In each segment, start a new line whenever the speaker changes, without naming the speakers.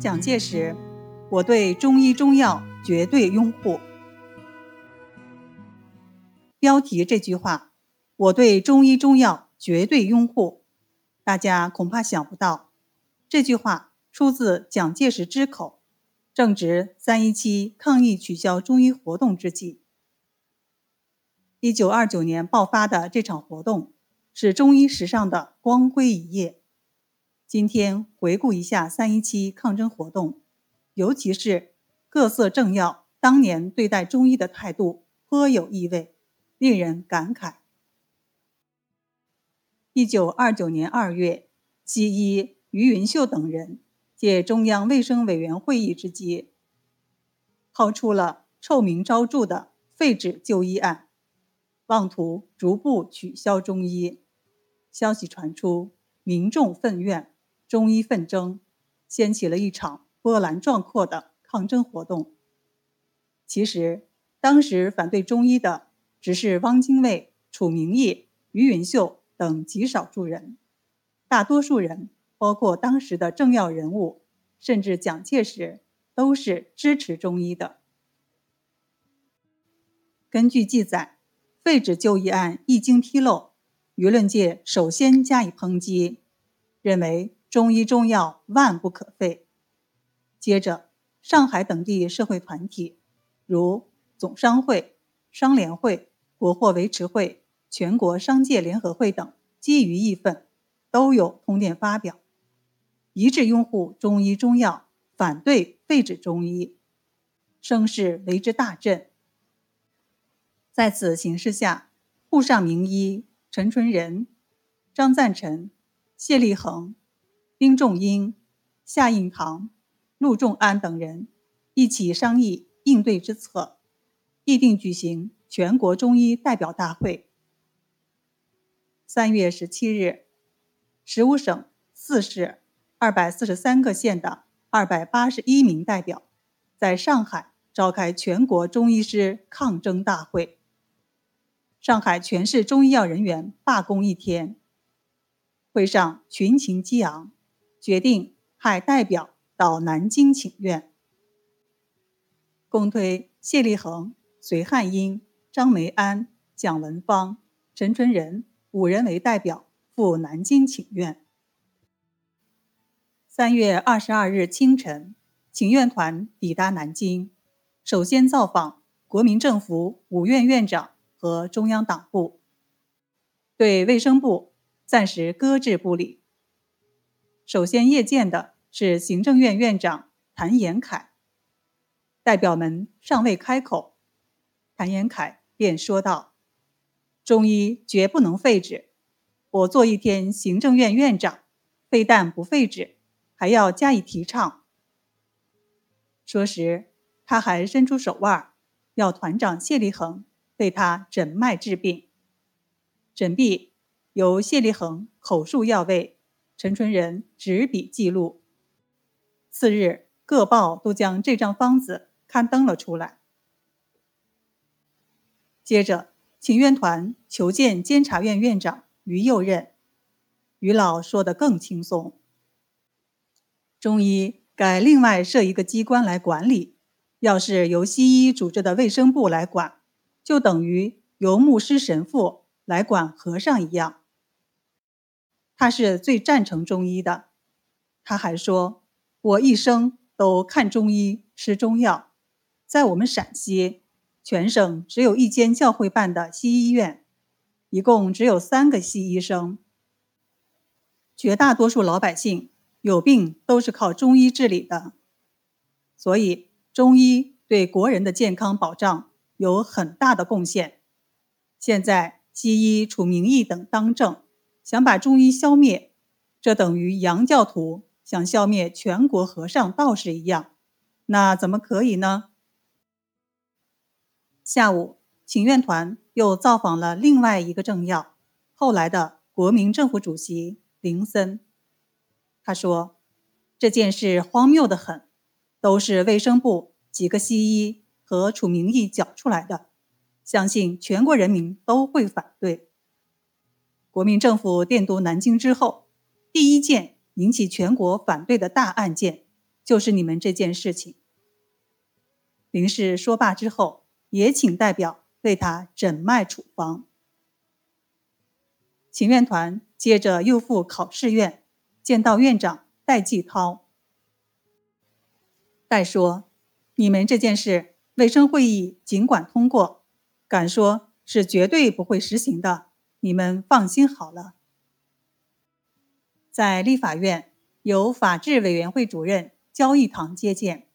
蒋介石，我对中医中药绝对拥护。标题这句话，我对中医中药绝对拥护，大家恐怕想不到，这句话出自蒋介石之口，正值三一七抗议取消中医活动之际。一九二九年爆发的这场活动，是中医史上的光辉一页。今天回顾一下三一七抗争活动，尤其是各色政要当年对待中医的态度，颇有意味，令人感慨。一九二九年二月，西医于云秀等人借中央卫生委员会议之机，抛出了臭名昭著的废止就医案。妄图逐步取消中医，消息传出，民众愤怨，中医纷争，掀起了一场波澜壮阔的抗争活动。其实，当时反对中医的只是汪精卫、楚明义、于云秀等极少数人，大多数人，包括当时的政要人物，甚至蒋介石，都是支持中医的。根据记载。废止就医案一经披露，舆论界首先加以抨击，认为中医中药万不可废。接着，上海等地社会团体，如总商会、商联会、国货维持会、全国商界联合会等，基于义愤，都有通电发表，一致拥护中医中药，反对废止中医，声势为之大振。在此形势下，沪上名医陈纯仁、张赞臣、谢立恒、丁仲英、夏应堂、陆仲安等人一起商议应对之策，议定举行全国中医代表大会。三月十七日，十五省四市二百四十三个县的二百八十一名代表，在上海召开全国中医师抗争大会。上海全市中医药人员罢工一天。会上群情激昂，决定派代表到南京请愿，共推谢立恒、隋汉英、张梅安、蒋文芳、陈纯仁五人为代表赴南京请愿。三月二十二日清晨，请愿团抵达南京，首先造访国民政府五院院长。和中央党部对卫生部暂时搁置不理。首先谒见的是行政院院长谭延闿，代表们尚未开口，谭延闿便说道：“中医绝不能废止，我做一天行政院院长，非但不废止，还要加以提倡。”说时，他还伸出手腕，要团长谢立恒。为他诊脉治病，诊毕由谢立恒口述药味，陈春仁执笔记录。次日，各报都将这张方子刊登了出来。接着，请愿团求见监察院院长于右任，于老说得更轻松：中医该另外设一个机关来管理，要是由西医组织的卫生部来管。就等于由牧师神父来管和尚一样。他是最赞成中医的。他还说：“我一生都看中医、吃中药。在我们陕西，全省只有一间教会办的西医院，一共只有三个西医生。绝大多数老百姓有病都是靠中医治理的，所以中医对国人的健康保障。”有很大的贡献。现在西医楚明义等当政，想把中医消灭，这等于洋教徒想消灭全国和尚道士一样，那怎么可以呢？下午，请愿团又造访了另外一个政要，后来的国民政府主席林森。他说：“这件事荒谬的很，都是卫生部几个西医。”和楚明义搅出来的，相信全国人民都会反对。国民政府电读南京之后，第一件引起全国反对的大案件，就是你们这件事情。林氏说罢之后，也请代表为他诊脉处方。请愿团接着又赴考试院，见到院长戴季涛。戴说：“你们这件事，卫生会议尽管通过，敢说是绝对不会实行的。你们放心好了。”在立法院，由法制委员会主任焦义堂接见。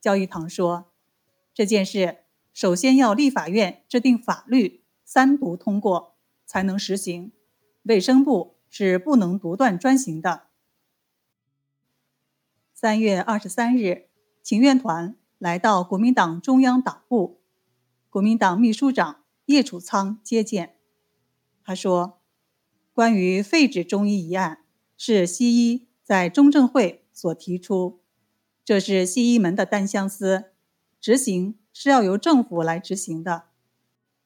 焦义堂说：“这件事首先要立法院制定法律，三读通过才能实行。卫生部是不能独断专行的。”三月二十三日。请愿团来到国民党中央党部，国民党秘书长叶楚仓接见。他说：“关于废止中医一案，是西医在中正会所提出，这是西医门的单相思，执行是要由政府来执行的，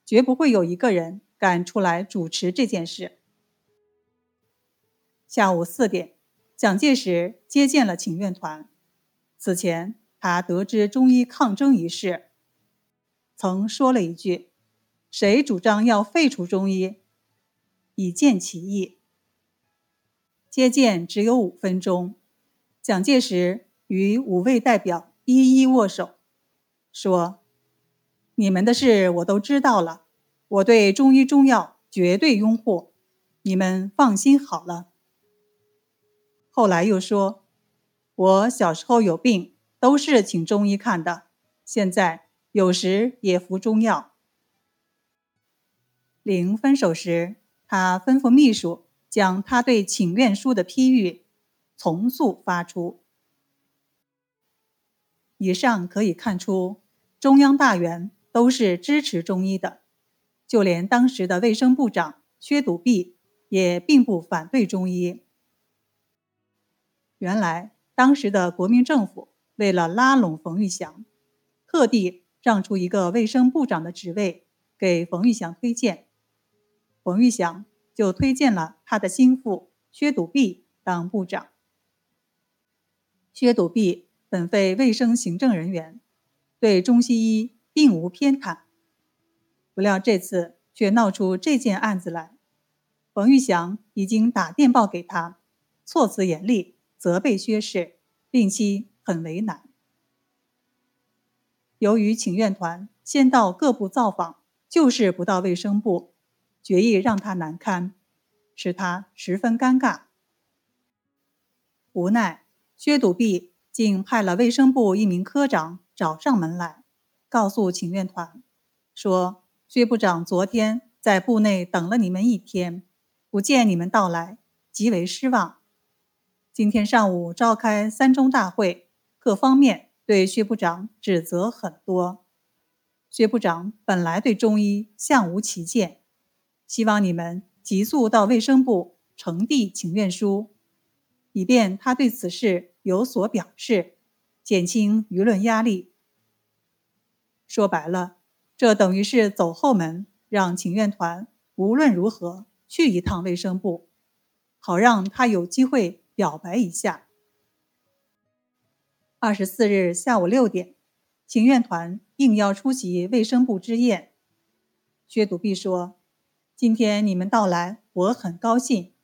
绝不会有一个人敢出来主持这件事。”下午四点，蒋介石接见了请愿团。此前。他得知中医抗争一事，曾说了一句：“谁主张要废除中医，以见其意。”接见只有五分钟，蒋介石与五位代表一一握手，说：“你们的事我都知道了，我对中医中药绝对拥护，你们放心好了。”后来又说：“我小时候有病。”都是请中医看的，现在有时也服中药。临分手时，他吩咐秘书将他对请愿书的批语从速发出。以上可以看出，中央大员都是支持中医的，就连当时的卫生部长薛笃弼也并不反对中医。原来，当时的国民政府。为了拉拢冯玉祥，特地让出一个卫生部长的职位给冯玉祥推荐，冯玉祥就推荐了他的心腹薛笃弼当部长。薛笃弼本非卫生行政人员，对中西医并无偏袒，不料这次却闹出这件案子来。冯玉祥已经打电报给他，措辞严厉，责备薛氏，并期。很为难。由于请愿团先到各部造访，就是不到卫生部，决议让他难堪，使他十分尴尬。无奈，薛笃弼竟派了卫生部一名科长找上门来，告诉请愿团说：“薛部长昨天在部内等了你们一天，不见你们到来，极为失望。今天上午召开三中大会。”各方面对薛部长指责很多，薛部长本来对中医相无歧见，希望你们急速到卫生部呈递请愿书，以便他对此事有所表示，减轻舆论压力。说白了，这等于是走后门，让请愿团无论如何去一趟卫生部，好让他有机会表白一下。二十四日下午六点，请愿团应邀出席卫生部之宴。薛笃弼说：“今天你们到来，我很高兴。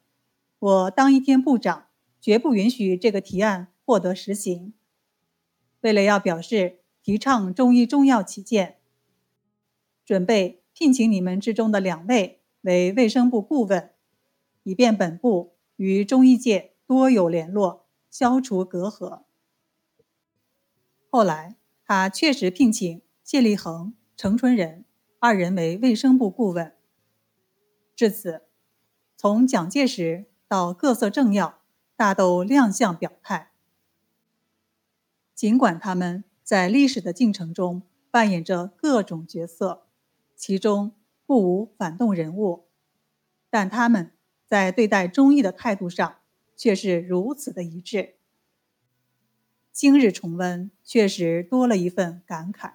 我当一天部长，绝不允许这个提案获得实行。为了要表示提倡中医中药起见，准备聘请你们之中的两位为卫生部顾问，以便本部与中医界多有联络，消除隔阂。”后来，他确实聘请谢立恒、程春仁二人为卫生部顾问。至此，从蒋介石到各色政要，大都亮相表态。尽管他们在历史的进程中扮演着各种角色，其中不无反动人物，但他们在对待忠义的态度上却是如此的一致。今日重温，确实多了一份感慨。